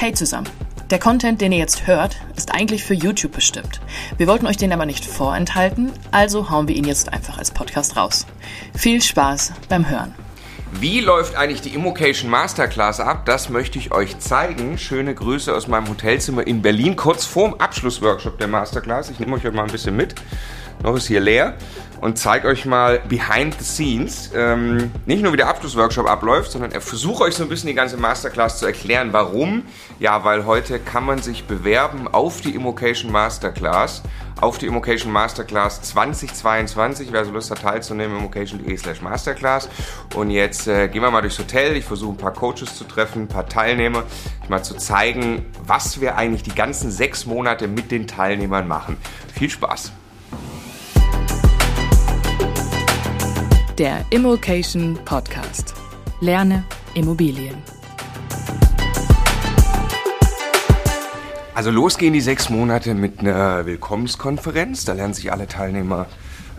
Hey zusammen. Der Content, den ihr jetzt hört, ist eigentlich für YouTube bestimmt. Wir wollten euch den aber nicht vorenthalten, also hauen wir ihn jetzt einfach als Podcast raus. Viel Spaß beim Hören. Wie läuft eigentlich die Immocation Masterclass ab? Das möchte ich euch zeigen. Schöne Grüße aus meinem Hotelzimmer in Berlin, kurz vorm Abschlussworkshop der Masterclass. Ich nehme euch heute mal ein bisschen mit. Noch ist hier leer und zeige euch mal behind the scenes. Ähm, nicht nur wie der Abschlussworkshop abläuft, sondern er versuche euch so ein bisschen die ganze Masterclass zu erklären. Warum? Ja, weil heute kann man sich bewerben auf die Immocation Masterclass. Auf die Immocation Masterclass 2022. Wer so Lust hat teilzunehmen, immocation.de slash Masterclass. Und jetzt äh, gehen wir mal durchs Hotel. Ich versuche ein paar Coaches zu treffen, ein paar Teilnehmer, mal zu zeigen, was wir eigentlich die ganzen sechs Monate mit den Teilnehmern machen. Viel Spaß! Der Immokation Podcast. Lerne Immobilien. Also los gehen die sechs Monate mit einer Willkommenskonferenz. Da lernen sich alle Teilnehmer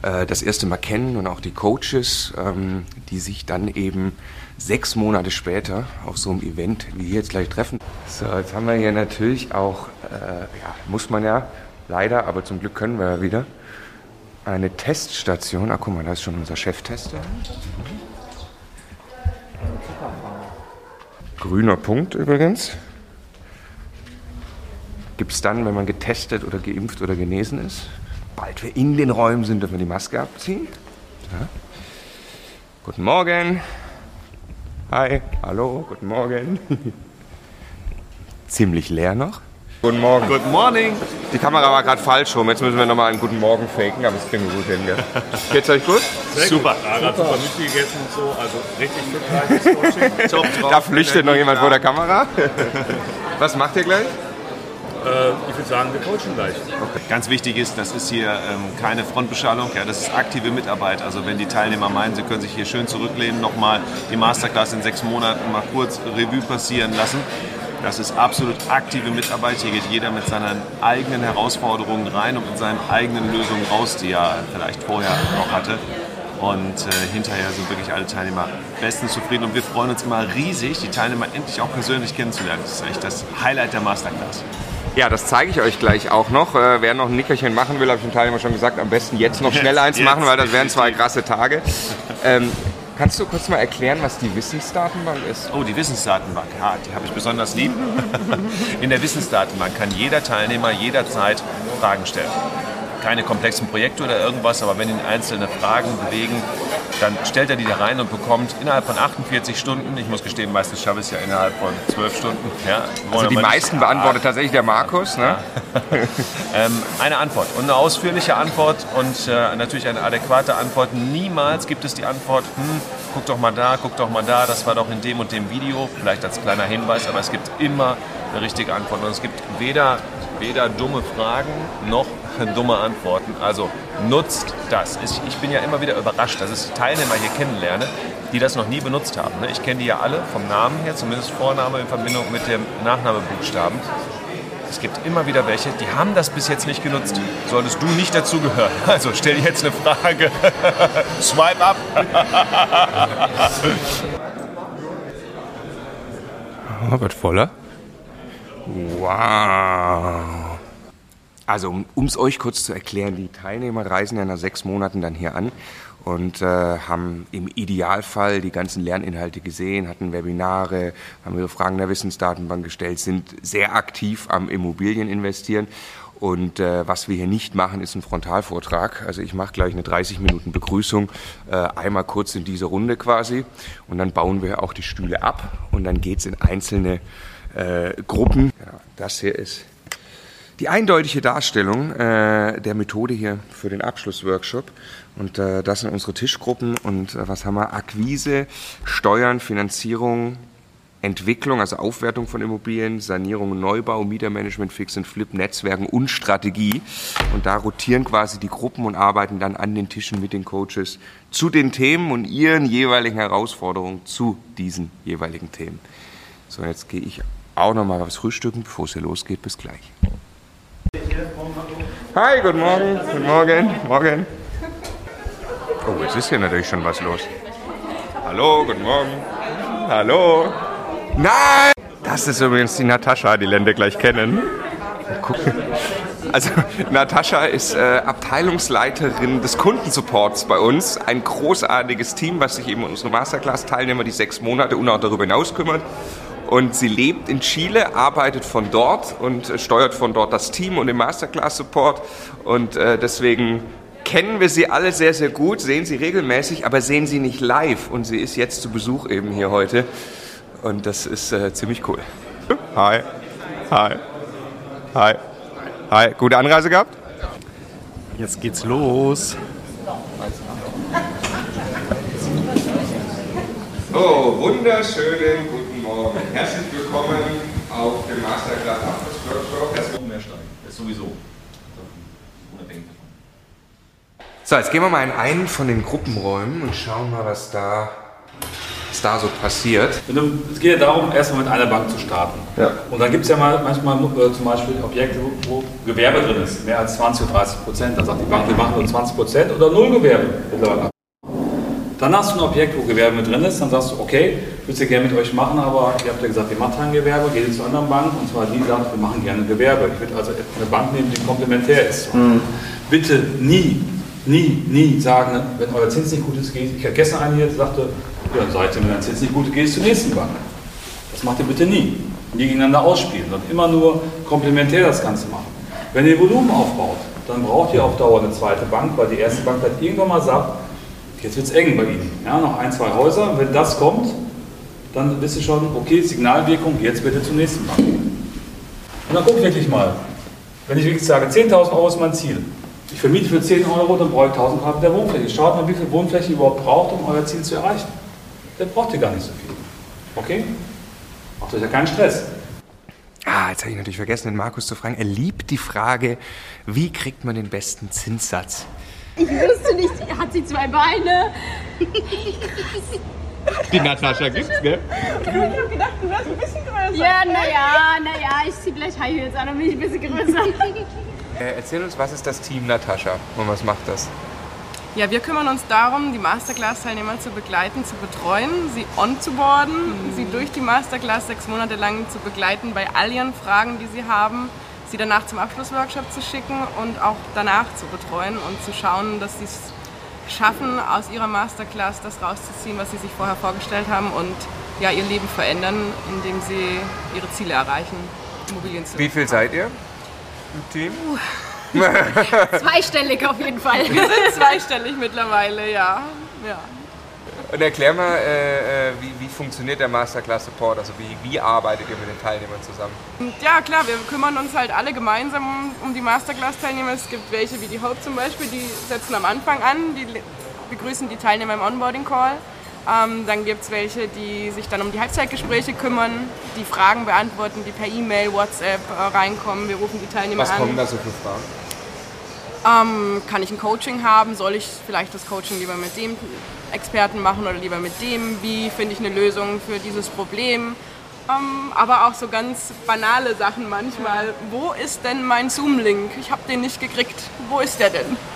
äh, das erste Mal kennen und auch die Coaches, ähm, die sich dann eben sechs Monate später auf so einem Event wie hier jetzt gleich treffen. So, jetzt haben wir hier natürlich auch, äh, ja, muss man ja leider, aber zum Glück können wir ja wieder, eine Teststation. Ah, guck mal, da ist schon unser Cheftester. Grüner Punkt übrigens. Gibt es dann, wenn man getestet oder geimpft oder genesen ist. Bald wir in den Räumen sind, dürfen wir die Maske abziehen. Ja. Guten Morgen. Hi, hallo, guten Morgen. Ziemlich leer noch. Guten Morgen. Good morning. Die Kamera war gerade falsch rum. Jetzt müssen wir nochmal einen guten Morgen faken, aber das kriegen wir gut hin. Gell? Geht's euch gut? Sehr super. Gut. Super. super mitgegessen und so. Also richtig fit Coaching. Top drauf. Da flüchtet noch jemand vor der Kamera. Was macht ihr gleich? Äh, ich würde sagen, wir coachen gleich. Okay. Ganz wichtig ist, das ist hier ähm, keine Frontbeschallung, ja, das ist aktive Mitarbeit. Also wenn die Teilnehmer meinen, sie können sich hier schön zurücklehnen, nochmal die Masterclass in sechs Monaten mal kurz Revue passieren lassen, das ist absolut aktive Mitarbeit. Hier geht jeder mit seinen eigenen Herausforderungen rein und mit seinen eigenen Lösungen raus, die er vielleicht vorher noch hatte. Und äh, hinterher sind wirklich alle Teilnehmer bestens zufrieden und wir freuen uns immer riesig, die Teilnehmer endlich auch persönlich kennenzulernen. Das ist echt das Highlight der Masterclass. Ja, das zeige ich euch gleich auch noch. Äh, wer noch ein Nickerchen machen will, habe ich dem Teilnehmer schon gesagt, am besten jetzt noch schnell eins jetzt, machen, weil das wären zwei krasse Tage. Ähm, Kannst du kurz mal erklären, was die Wissensdatenbank ist? Oh, die Wissensdatenbank, ja, die habe ich besonders lieb. In der Wissensdatenbank kann jeder Teilnehmer jederzeit Fragen stellen keine komplexen Projekte oder irgendwas, aber wenn ihn einzelne Fragen bewegen, dann stellt er die da rein und bekommt innerhalb von 48 Stunden, ich muss gestehen, meistens schaffe ich es ja innerhalb von 12 Stunden. Ja, also die meisten nicht, beantwortet ja, tatsächlich der Markus. Ne? Ähm, eine Antwort und eine ausführliche Antwort und äh, natürlich eine adäquate Antwort. Niemals gibt es die Antwort, hm, guck doch mal da, guck doch mal da, das war doch in dem und dem Video, vielleicht als kleiner Hinweis, aber es gibt immer eine richtige Antwort und es gibt weder, weder dumme Fragen noch dumme Antworten. Also nutzt das. Ich, bin ja immer wieder überrascht, dass ich Teilnehmer hier kennenlerne, die das noch nie benutzt haben. Ne? Ich kenne die ja alle vom Namen her, zumindest Vorname in Verbindung mit dem Nachnamebuchstaben. Es gibt immer wieder welche, die haben das bis jetzt nicht genutzt. Solltest du nicht dazugehören. Also stell dir jetzt eine Frage. Swipe oh, wird voller. Wow. Also um es euch kurz zu erklären, die Teilnehmer reisen ja nach sechs Monaten dann hier an und äh, haben im Idealfall die ganzen Lerninhalte gesehen, hatten Webinare, haben ihre Fragen der Wissensdatenbank gestellt, sind sehr aktiv am Immobilien investieren. Und äh, was wir hier nicht machen, ist ein Frontalvortrag. Also ich mache gleich eine 30 Minuten Begrüßung, äh, einmal kurz in dieser Runde quasi. Und dann bauen wir auch die Stühle ab und dann geht's in einzelne äh, Gruppen. Ja, das hier ist die eindeutige Darstellung äh, der Methode hier für den Abschlussworkshop. Und äh, das sind unsere Tischgruppen. Und äh, was haben wir? Akquise, Steuern, Finanzierung, Entwicklung, also Aufwertung von Immobilien, Sanierung, Neubau, Mietermanagement, Fix and Flip, Netzwerken und Strategie. Und da rotieren quasi die Gruppen und arbeiten dann an den Tischen mit den Coaches zu den Themen und ihren jeweiligen Herausforderungen zu diesen jeweiligen Themen. So, jetzt gehe ich auch noch mal was frühstücken, bevor es hier losgeht. Bis gleich. Hi, guten Morgen. Guten Morgen. Morgen. Oh, es ist hier natürlich schon was los. Hallo, guten Morgen. Hallo. Nein! Das ist übrigens die Natascha, die Länder gleich kennen. Also Natascha ist äh, Abteilungsleiterin des Kundensupports bei uns. Ein großartiges Team, was sich eben unsere Masterclass-Teilnehmer die sechs Monate und auch darüber hinaus kümmert. Und sie lebt in Chile, arbeitet von dort und äh, steuert von dort das Team und den Masterclass-Support. Und äh, deswegen kennen wir sie alle sehr, sehr gut, sehen sie regelmäßig, aber sehen sie nicht live. Und sie ist jetzt zu Besuch eben hier heute. Und das ist äh, ziemlich cool. Hi. Hi. Hi. Hi. Gute Anreise gehabt? Jetzt geht's los. Oh, wunderschönen guten Morgen. Herzlich willkommen auf dem Masterclass Abschlussworkshop. Das wird mehr steigen. Das ist sowieso. Unabhängig davon. So, jetzt gehen wir mal in einen von den Gruppenräumen und schauen mal, was da, was da so passiert. Es geht ja darum, erstmal mit einer Bank zu starten. Ja. Und dann gibt es ja mal manchmal äh, zum Beispiel Objekte, wo, Gewerbe drin ist, mehr als 20 oder 30 Prozent. Da sagt die Bank, wir machen nur 20 Prozent oder null Gewerbe mittlerweile. Dann hast du ein Objekt, wo Gewerbe mit drin ist, dann sagst du, okay, würde es ja gerne mit euch machen, aber ihr habt ja gesagt, ihr macht kein Gewerbe, geht zur anderen Bank und zwar die sagt, wir machen gerne Gewerbe. Ich würde also eine Bank nehmen, die komplementär ist. Bitte nie, nie, nie sagen, wenn euer Zins nicht gut ist, geht. Ich hatte gestern einen hier, der sagte, ja, dann sagt ihr, wenn dein Zins nicht gut ist, gehst zur nächsten Bank. Das macht ihr bitte nie. Nie gegeneinander ausspielen, sondern immer nur komplementär das Ganze machen. Wenn ihr Volumen aufbaut, dann braucht ihr auf Dauer eine zweite Bank, weil die erste Bank hat irgendwann mal sagt, jetzt wird es eng bei Ihnen. Ja, noch ein, zwei Häuser. Wenn das kommt, dann wisst ihr schon, okay, Signalwirkung, jetzt bitte zur nächsten Bank gehen. Und dann guckt wirklich mal. Wenn ich wirklich sage, 10.000 Euro ist mein Ziel. Ich vermiete für 10 Euro, dann brauche ich 1.000 Quadratmeter Wohnfläche. Schaut mal, wie viel Wohnfläche ihr überhaupt braucht, um euer Ziel zu erreichen. Dann braucht ihr gar nicht so viel. Okay? Macht euch ja keinen Stress. Ah, jetzt habe ich natürlich vergessen, den Markus zu fragen. Er liebt die Frage, wie kriegt man den besten Zinssatz? Ich wusste nicht, hat sie zwei Beine? Die Natascha gibt's, gell? Ja, naja, naja, ich zieh gleich High Heels an und bin ich ein bisschen größer. Äh, erzähl uns, was ist das Team Natascha und was macht das? Ja, wir kümmern uns darum, die Masterclass-Teilnehmer zu begleiten, zu betreuen, sie onzuboarden, sie durch die Masterclass sechs Monate lang zu begleiten bei all ihren Fragen, die sie haben, sie danach zum Abschlussworkshop zu schicken und auch danach zu betreuen und zu schauen, dass sie es schaffen, aus ihrer Masterclass das rauszuziehen, was sie sich vorher vorgestellt haben und ja, ihr Leben verändern, indem sie ihre Ziele erreichen, Immobilien zu Wie viel seid ihr im Team? Zweistellig auf jeden Fall. Wir sind zweistellig mittlerweile, ja. ja. Und erklär mal, äh, äh, wie, wie funktioniert der Masterclass Support? Also wie, wie arbeitet ihr mit den Teilnehmern zusammen? Ja, klar, wir kümmern uns halt alle gemeinsam um, um die Masterclass-Teilnehmer. Es gibt welche wie die Hope zum Beispiel, die setzen am Anfang an, die begrüßen die Teilnehmer im Onboarding-Call. Ähm, dann gibt es welche, die sich dann um die Halbzeitgespräche kümmern, die Fragen beantworten, die per E-Mail, WhatsApp äh, reinkommen. Wir rufen die Teilnehmer Was an. kommen da so für Fragen? Ähm, kann ich ein Coaching haben? Soll ich vielleicht das Coaching lieber mit dem Experten machen oder lieber mit dem? Wie finde ich eine Lösung für dieses Problem? Ähm, aber auch so ganz banale Sachen manchmal. Wo ist denn mein Zoom-Link? Ich habe den nicht gekriegt. Wo ist der denn?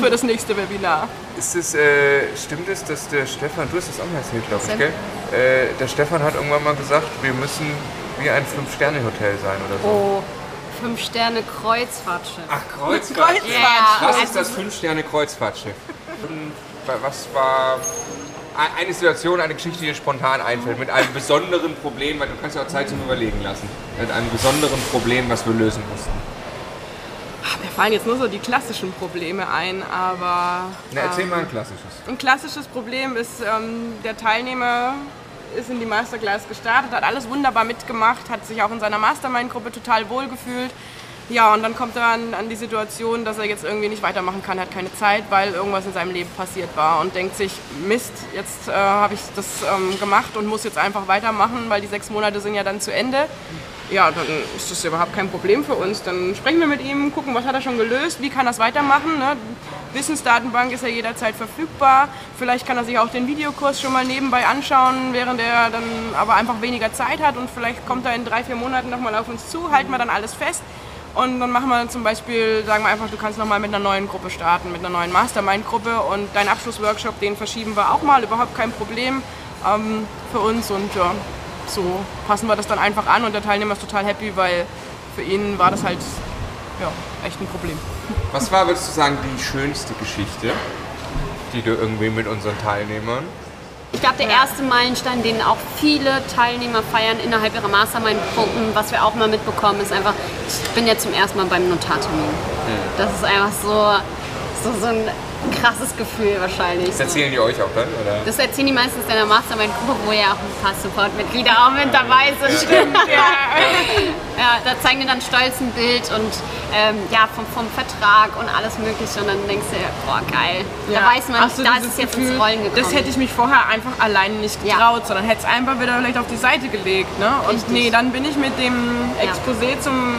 für das nächste Webinar. Ist es, äh, stimmt es, dass der Stefan, du hast das auch mal erzählt, glaube ich, gell? Äh, der Stefan hat irgendwann mal gesagt, wir müssen wie ein Fünf-Sterne-Hotel sein oder so. Oh, fünf Sterne Kreuzfahrtschiff. Ach, Kreuzfahrt. Ja, Was also ist das Fünf-Sterne-Kreuzfahrtschiff? Was war eine Situation, eine Geschichte, die dir spontan einfällt, mit einem besonderen Problem, weil du kannst ja auch Zeit zum Überlegen lassen, mit einem besonderen Problem, was wir lösen mussten. Mir fallen jetzt nur so die klassischen Probleme ein, aber Na, erzähl ähm, mal ein klassisches. Ein klassisches Problem ist, ähm, der Teilnehmer ist in die Masterclass gestartet, hat alles wunderbar mitgemacht, hat sich auch in seiner Mastermind-Gruppe total wohlgefühlt. Ja, und dann kommt er an, an die Situation, dass er jetzt irgendwie nicht weitermachen kann, hat keine Zeit, weil irgendwas in seinem Leben passiert war und denkt sich, Mist, jetzt äh, habe ich das ähm, gemacht und muss jetzt einfach weitermachen, weil die sechs Monate sind ja dann zu Ende. Ja, dann ist das überhaupt kein Problem für uns. Dann sprechen wir mit ihm, gucken, was hat er schon gelöst, wie kann er es weitermachen. Ne? Wissensdatenbank ist ja jederzeit verfügbar. Vielleicht kann er sich auch den Videokurs schon mal nebenbei anschauen, während er dann aber einfach weniger Zeit hat und vielleicht kommt er in drei, vier Monaten nochmal auf uns zu, halten wir dann alles fest. Und dann machen wir zum Beispiel, sagen wir einfach, du kannst nochmal mit einer neuen Gruppe starten, mit einer neuen Mastermind-Gruppe und deinen Abschlussworkshop, den verschieben wir auch mal, überhaupt kein Problem ähm, für uns und ja, so passen wir das dann einfach an und der Teilnehmer ist total happy, weil für ihn war das halt ja, echt ein Problem. Was war, würdest du sagen, die schönste Geschichte, die du irgendwie mit unseren Teilnehmern? Ich glaube, der erste Meilenstein, den auch viele Teilnehmer feiern innerhalb ihrer Mastermind-Gruppen, was wir auch mal mitbekommen, ist einfach, ich bin ja zum ersten Mal beim Notartermin. Das ist einfach so, so, so ein krasses Gefühl wahrscheinlich. Das erzählen die euch auch dann, oder? Das erzählen die meistens in der Mastermind-Gruppe, wo ja auch ein paar Support-Mitglieder auch mit dabei sind. Ja. ja, da zeigen die dann stolz ein Bild und ähm, ja, vom, vom Vertrag und alles Mögliche. Und dann denkst du, boah, geil. Da weiß man, so, da ist dieses es jetzt Gefühl, ins Rollen gekommen. Das hätte ich mich vorher einfach alleine nicht Ja. getraut, sondern hätte es einfach wieder vielleicht auf die Seite gelegt. Ne? Und Richtig. nee, dann bin ich mit dem Ja. Exposé zum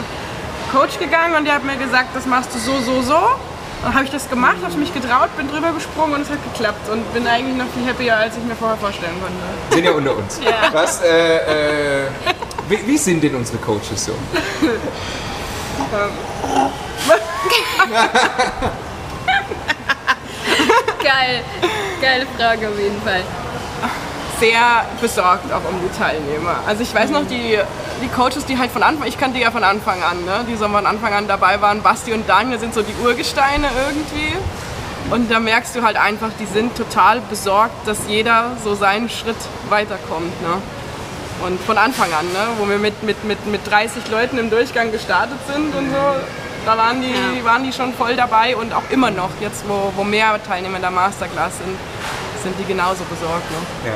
Coach gegangen und der hat mir gesagt, das machst du so, so, so. Dann habe ich das gemacht, habe mich getraut, bin drüber gesprungen und es hat geklappt. Und bin eigentlich noch viel happier, als ich mir vorher vorstellen konnte. Sind ja unter uns. Was, äh, äh, wie, wie sind denn unsere Coaches so? Geil. Geile Frage auf jeden Fall. Sehr besorgt auch um die Teilnehmer. Also ich weiß noch, die, die Coaches, die halt von Anfang, ich kannte die ja von Anfang an, ne? die so von Anfang an dabei waren, Basti und Daniel sind so die Urgesteine irgendwie. Und da merkst du halt einfach, die sind total besorgt, dass jeder so seinen Schritt weiterkommt. Ne? Und von Anfang an, ne? wo wir mit, mit, mit, mit 30 Leuten im Durchgang gestartet sind und so, da waren die, Ja. waren die schon voll dabei und auch immer noch, jetzt wo, wo mehr Teilnehmer in der Masterclass sind, sind die genauso besorgt. Ne? Ja.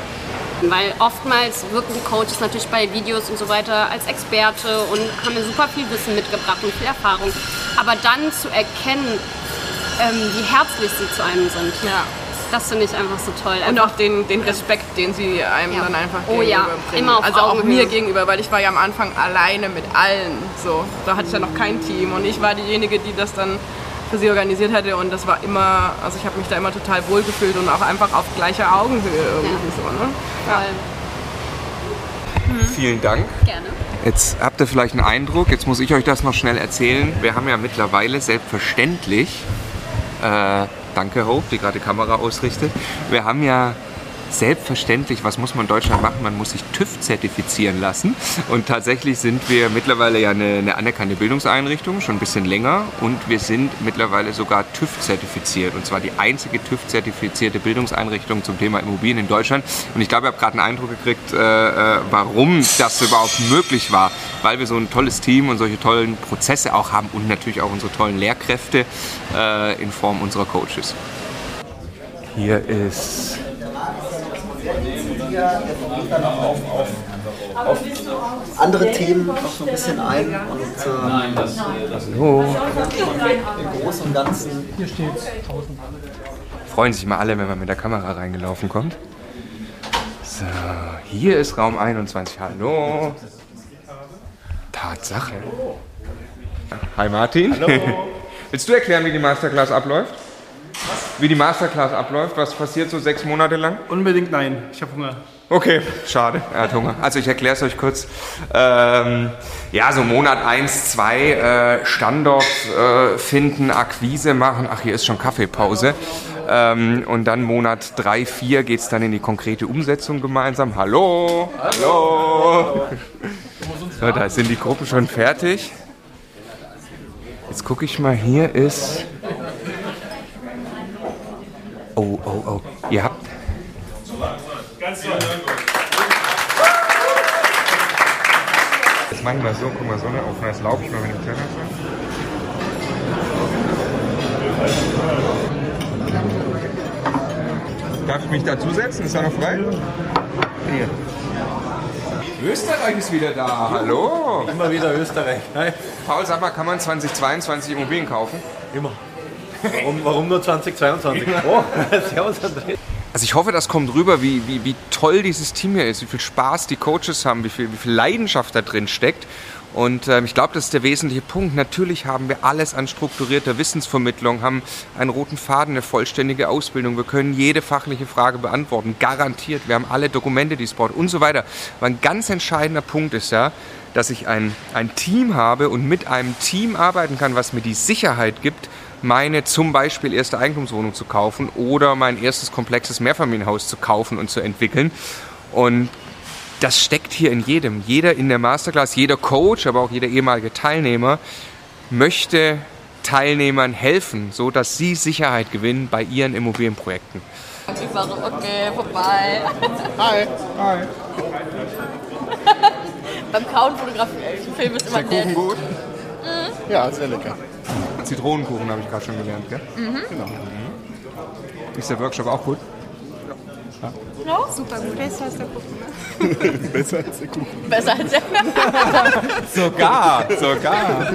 Weil oftmals wirken die Coaches natürlich bei Videos und so weiter als Experte und haben mir super viel Wissen mitgebracht und viel Erfahrung. Aber dann zu erkennen, ähm, wie herzlich sie zu einem sind, Ja. das finde ich einfach so toll. Und Einfach- auch den, den Respekt, den sie einem Ja. dann einfach Oh ja, gegenüberbringen. immer auf Also auch Augenhöhe. mir gegenüber, weil ich war ja am Anfang alleine mit allen. So, da hatte ich ja noch kein Team und ich war diejenige, die das dann für sie organisiert hatte und das war immer, also ich habe mich da immer total wohl gefühlt und auch einfach auf gleicher Augenhöhe irgendwie so. Ne? Toll. Vielen Dank. Gerne. Jetzt habt ihr vielleicht einen Eindruck, jetzt muss ich euch das noch schnell erzählen. Wir haben ja mittlerweile selbstverständlich, äh, danke Hope, die gerade die Kamera ausrichtet, wir haben ja selbstverständlich, was muss man in Deutschland machen? Man muss sich TÜV zertifizieren lassen. Und tatsächlich sind wir mittlerweile ja eine, eine anerkannte Bildungseinrichtung, schon ein bisschen länger. Und wir sind mittlerweile sogar TÜV zertifiziert. Und zwar die einzige TÜV zertifizierte Bildungseinrichtung zum Thema Immobilien in Deutschland. Und ich glaube, ich habe gerade einen Eindruck gekriegt, äh, äh, warum das überhaupt möglich war. Weil wir so ein tolles Team und solche tollen Prozesse auch haben und natürlich auch unsere tollen Lehrkräfte äh, in Form unserer Coaches. Hier ist andere Themen noch so ein bisschen ein und äh, Hallo. im Großen und Ganzen freuen sich mal alle, wenn man mit der Kamera reingelaufen kommt. So, hier ist Raum 21. Hallo. Tatsache. Hi Martin. Hallo. Willst du erklären, wie die Masterclass abläuft? Wie die Masterclass abläuft? Was passiert so sechs Monate lang? Unbedingt nein, ich habe Hunger. Okay, schade. Er hat Hunger. Also ich erkläre es euch kurz. Ähm, ja, so Monat 1, 2, äh, Standort äh, finden, Akquise machen. Ach, hier ist schon Kaffeepause. Ähm, und dann Monat 3, 4 geht es dann in die konkrete Umsetzung gemeinsam. Hallo! Hallo! So, da sind die Gruppen schon fertig. Jetzt gucke ich mal, hier ist... Oh, oh, oh. Ihr habt... Jetzt machen wir so, guck mal, so eine Aufnahme. Jetzt laufe ich mal mit dem Teller Darf ich mich dazusetzen? Ist er noch frei? Hier. Österreich ist wieder da. Hallo. Immer wieder Österreich. Nein, Paul, sag mal, kann man 2022 Immobilien kaufen? immer. Warum, warum nur 2022? Oh, servus André. Also ich hoffe, das kommt rüber, wie, wie, wie toll dieses Team hier ist, wie viel Spaß die Coaches haben, wie viel, wie viel Leidenschaft da drin steckt. Und ähm, ich glaube, das ist der wesentliche Punkt. Natürlich haben wir alles an strukturierter Wissensvermittlung, haben einen roten Faden, eine vollständige Ausbildung. Wir können jede fachliche Frage beantworten, garantiert. Wir haben alle Dokumente, die es braucht und so weiter. Aber ein ganz entscheidender Punkt ist ja, dass ich ein, ein Team habe und mit einem Team arbeiten kann, was mir die Sicherheit gibt, meine zum Beispiel erste Eigentumswohnung zu kaufen oder mein erstes komplexes Mehrfamilienhaus zu kaufen und zu entwickeln. Und das steckt hier in jedem. Jeder in der Masterclass, jeder Coach, aber auch jeder ehemalige Teilnehmer möchte Teilnehmern helfen, so dass sie Sicherheit gewinnen bei ihren Immobilienprojekten. Ich war so, okay, vorbei. Hi. Hi. Beim Kauen fotografieren, Film ist immer Ist der Kuchen nett. gut? Mhm. Ja, sehr lecker. Zitronenkuchen habe ich gerade schon gelernt, gell? Mhm. Genau. Ist der Workshop auch gut? No? Super gut. Besser als der Kuchen. Besser als der Kuchen. Besser als der Sogar, sogar.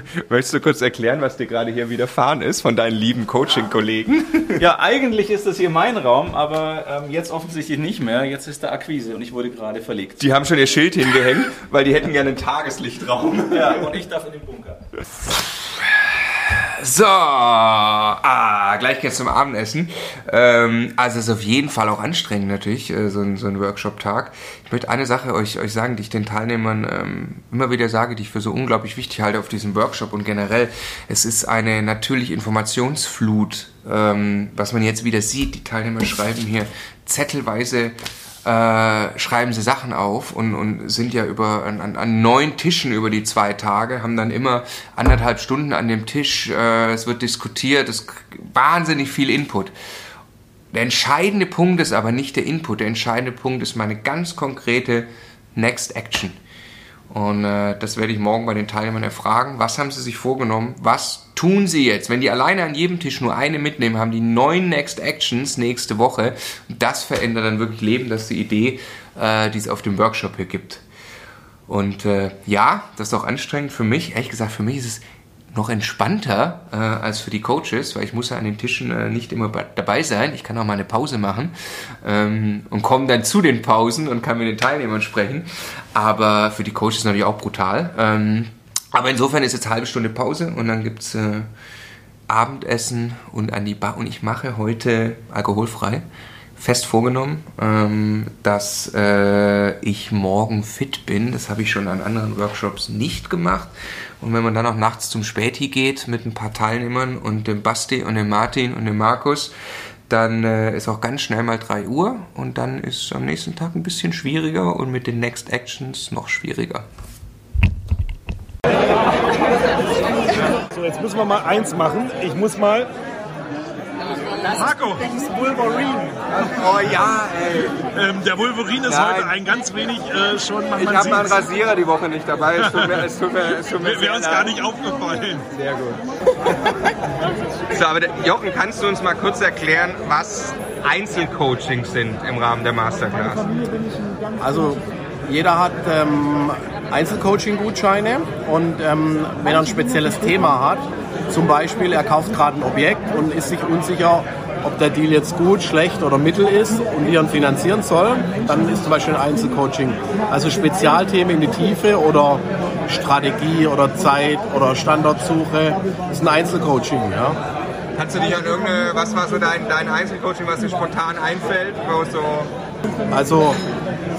Möchtest du kurz erklären, was dir gerade hier widerfahren ist von deinen lieben Coaching-Kollegen? Ja, eigentlich ist das hier mein Raum, aber ähm, jetzt offensichtlich nicht mehr. Jetzt ist da Akquise und ich wurde gerade verlegt. Die haben schon ihr Schild hingehängt, weil die hätten gerne einen Tageslichtraum. Ja, und ich darf in den Bunker. So, ah, gleich geht's zum Abendessen. Ähm, also es ist auf jeden Fall auch anstrengend natürlich, äh, so ein, so ein Workshop-Tag. Ich möchte eine Sache euch, euch sagen, die ich den Teilnehmern ähm, immer wieder sage, die ich für so unglaublich wichtig halte auf diesem Workshop und generell. Es ist eine natürlich Informationsflut, ähm, was man jetzt wieder sieht. Die Teilnehmer schreiben hier zettelweise äh, schreiben sie Sachen auf und, und sind ja über an, an, an neun Tischen über die zwei Tage, haben dann immer anderthalb Stunden an dem Tisch, äh, es wird diskutiert, es wahnsinnig viel Input. Der entscheidende Punkt ist aber nicht der Input, der entscheidende Punkt ist meine ganz konkrete Next Action. Und äh, das werde ich morgen bei den Teilnehmern erfragen. Was haben sie sich vorgenommen? Was tun sie jetzt? Wenn die alleine an jedem Tisch nur eine mitnehmen, haben die neun Next Actions nächste Woche. Und das verändert dann wirklich Leben. Das ist die Idee, äh, die es auf dem Workshop hier gibt. Und äh, ja, das ist auch anstrengend für mich. Ehrlich gesagt, für mich ist es noch entspannter äh, als für die Coaches, weil ich muss ja an den Tischen äh, nicht immer dabei sein. Ich kann auch mal eine Pause machen ähm, und komme dann zu den Pausen und kann mit den Teilnehmern sprechen. Aber für die Coaches natürlich auch brutal. Ähm, aber insofern ist jetzt halbe Stunde Pause und dann gibt's äh, Abendessen und an die Bar. Und ich mache heute alkoholfrei. Fest vorgenommen, ähm, dass äh, ich morgen fit bin. Das habe ich schon an anderen Workshops nicht gemacht. Und wenn man dann auch nachts zum Späti geht mit ein paar Teilnehmern und dem Basti und dem Martin und dem Markus, dann äh, ist auch ganz schnell mal 3 Uhr und dann ist am nächsten Tag ein bisschen schwieriger und mit den Next Actions noch schwieriger. So, jetzt müssen wir mal eins machen. Ich muss mal. Marco! Das ist Wolverine. Oh ja, ey. Ähm, der Wolverine ist Nein. heute ein ganz wenig äh, schon. Man, Ich habe meinen. Rasierer die Woche nicht dabei. Es tut mir, es tut mir, es tut mir Wäre uns gar nicht aufgefallen. Sehr gut. So, aber der- Jochen, kannst du uns mal kurz erklären, was Einzelcoachings sind im Rahmen der Masterclass? Also jeder hat ähm, Einzelcoaching-Gutscheine und ähm, wenn er ein spezielles Thema hat, zum Beispiel er kauft gerade ein Objekt und ist sich unsicher, ob der Deal jetzt gut, schlecht oder mittel ist und wie er ihn finanzieren soll, dann ist zum Beispiel ein Einzelcoaching. Also Spezialthemen in die Tiefe oder Strategie oder Zeit oder Standortsuche ist ein Einzelcoaching. Ja. Kannst du dich an irgendeine, was war so dein, dein Einzelcoaching, was dir spontan einfällt? Also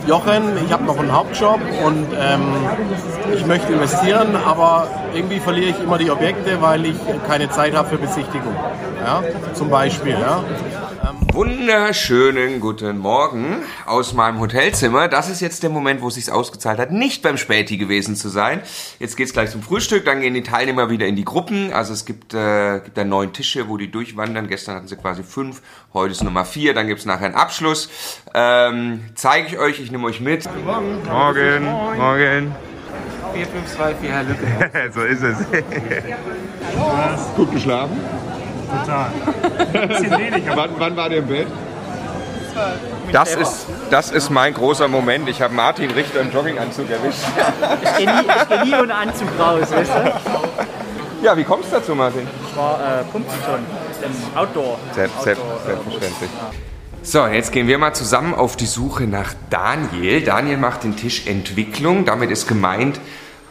Jochen, ich habe noch einen Hauptjob und ähm, ich möchte investieren, aber irgendwie verliere ich immer die Objekte, weil ich keine Zeit habe für Besichtigung. Ja, zum Beispiel. Ja. Wunderschönen guten Morgen aus meinem Hotelzimmer. Das ist jetzt der Moment, wo es sich ausgezahlt hat, nicht beim Späti gewesen zu sein. Jetzt geht's gleich zum Frühstück, dann gehen die Teilnehmer wieder in die Gruppen. Also es gibt, äh, gibt da neun Tische, wo die durchwandern. Gestern hatten sie quasi fünf, heute ist Nummer vier. Dann gibt's nachher einen Abschluss. Ähm, Zeige ich euch, ich nehme euch mit. Morgen. Morgen. Morgen. 4, 5, 2, 4, Herr Lücke. so ist es. Gut geschlafen? Total. Bisschen weniger. Wann, wann war der im Bett? Das ist, das ist mein großer Moment. Ich habe Martin Richter im Jogginganzug erwischt. Ich gehe nie, ich geh nie ohne Anzug raus, weißt du? Ja, wie kommst du dazu, Martin? Ich war äh, pumpen schon im Outdoor. Selbst, selbst, Outdoor, äh, selbstverständlich. So, jetzt gehen wir mal zusammen auf die Suche nach Daniel. Daniel macht den Tisch Entwicklung. Damit ist gemeint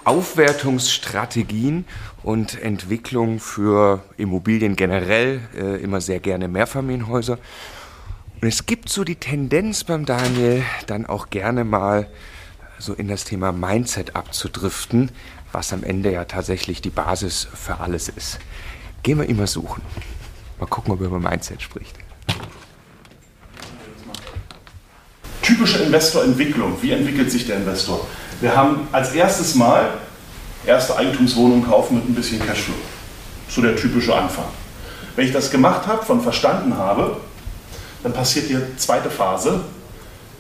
Aufwertungsstrategien und Entwicklung für Immobilien generell, äh, immer sehr gerne Mehrfamilienhäuser. Und es gibt so die Tendenz beim Daniel, dann auch gerne mal so in das Thema Mindset abzudriften, was am Ende ja tatsächlich die Basis für alles ist. Gehen wir mal suchen. Mal gucken, ob er über Mindset spricht. typische Investorentwicklung. Wie entwickelt sich der Investor? Wir haben als erstes Mal erste Eigentumswohnung kaufen mit ein bisschen Cashflow. So der typische Anfang. Wenn ich das gemacht habe, von verstanden habe, dann passiert die zweite Phase.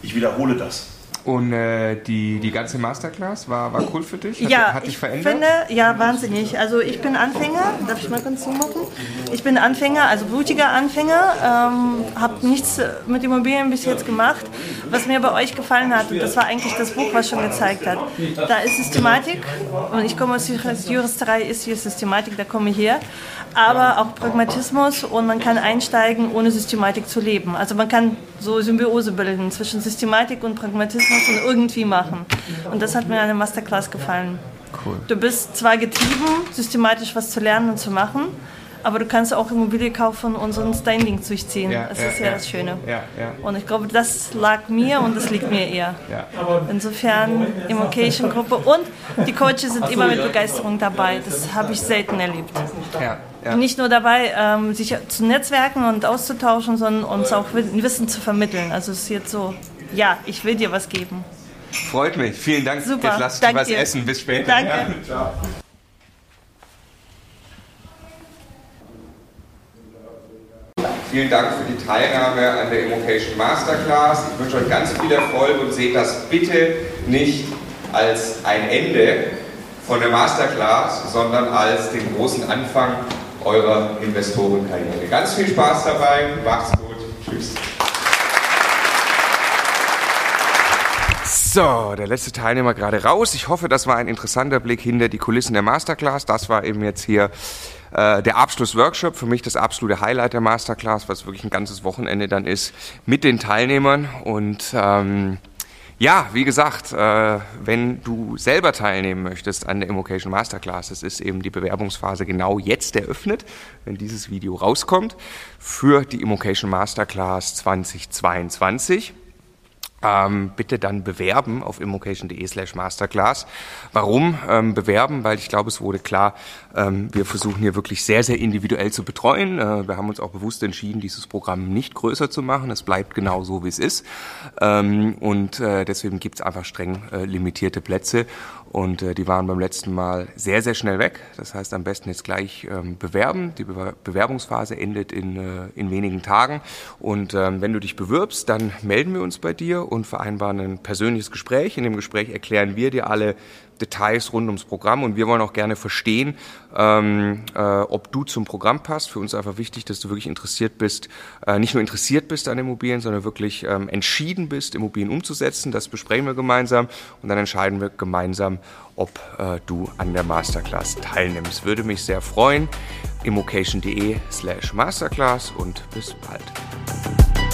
Ich wiederhole das. Und äh, die, die ganze Masterclass war, war cool für dich? Hat, ja, hat dich ich verändert? finde, ja, wahnsinnig. Also ich bin Anfänger, darf ich mal kurz zumachen? Ich bin Anfänger, also blutiger Anfänger, ähm, habe nichts mit Immobilien bis jetzt gemacht. Was mir bei euch gefallen hat, und das war eigentlich das Buch, was schon gezeigt hat, da ist Systematik und ich komme aus Juristerei, ist hier Systematik, da komme ich her, aber auch Pragmatismus und man kann einsteigen, ohne Systematik zu leben. Also man kann so Symbiose bilden zwischen Systematik und Pragmatismus und irgendwie machen. Und das hat mir an der Masterclass gefallen. Cool. Du bist zwar getrieben, systematisch was zu lernen und zu machen, aber du kannst auch Immobilie kaufen und sonst dein Ding durchziehen. Ja, das ja, ist ja, ja. das Schöne. Ja, ja. Und ich glaube, das lag mir und das liegt mir eher. Ja. Insofern, Immocation-Gruppe und die Coaches sind immer mit Begeisterung dabei. Das habe ich selten erlebt. Ja, ja. Nicht nur dabei, ähm, sich zu netzwerken und auszutauschen, sondern uns auch Wissen zu vermitteln. Also es ist jetzt so, ja, ich will dir was geben. Freut mich. Vielen Dank. Super. Jetzt lasst Danke was dir. essen. Bis später. Danke. Ja. Vielen Dank für die Teilnahme an der Immocation Masterclass. Ich wünsche euch ganz viel Erfolg und seht das bitte nicht als ein Ende von der Masterclass, sondern als den großen Anfang eurer Investorenkarriere. Ganz viel Spaß dabei. Macht's gut. Tschüss. So, der letzte Teilnehmer gerade raus. Ich hoffe, das war ein interessanter Blick hinter die Kulissen der Masterclass. Das war eben jetzt hier äh, der Abschlussworkshop. Für mich das absolute Highlight der Masterclass, was wirklich ein ganzes Wochenende dann ist mit den Teilnehmern. Und ähm, ja, wie gesagt, äh, wenn du selber teilnehmen möchtest an der Immocation Masterclass, es ist eben die Bewerbungsphase genau jetzt eröffnet, wenn dieses Video rauskommt, für die Immocation Masterclass 2022 ähm, bitte dann bewerben auf immocation.de slash masterclass. Warum ähm, bewerben? Weil ich glaube, es wurde klar, ähm, wir versuchen hier wirklich sehr, sehr individuell zu betreuen. Äh, wir haben uns auch bewusst entschieden, dieses Programm nicht größer zu machen. Es bleibt genau so, wie es ist. Ähm, und äh, deswegen gibt es einfach streng äh, limitierte Plätze. Und äh, die waren beim letzten Mal sehr, sehr schnell weg. Das heißt, am besten jetzt gleich ähm, bewerben. Die Be Bewerbungsphase endet in, äh, in wenigen Tagen. Und ähm, wenn du dich bewirbst, dann melden wir uns bei dir und vereinbaren ein persönliches Gespräch. In dem Gespräch erklären wir dir alle Details rund ums Programm und wir wollen auch gerne verstehen, ähm, äh, ob du zum Programm passt. Für uns ist einfach wichtig, dass du wirklich interessiert bist, äh, nicht nur interessiert bist an Immobilien, sondern wirklich ähm, entschieden bist, Immobilien umzusetzen. Das besprechen wir gemeinsam und dann entscheiden wir gemeinsam, ob äh, du an der Masterclass teilnimmst. Würde mich sehr freuen. immocation.de slash masterclass und bis bald.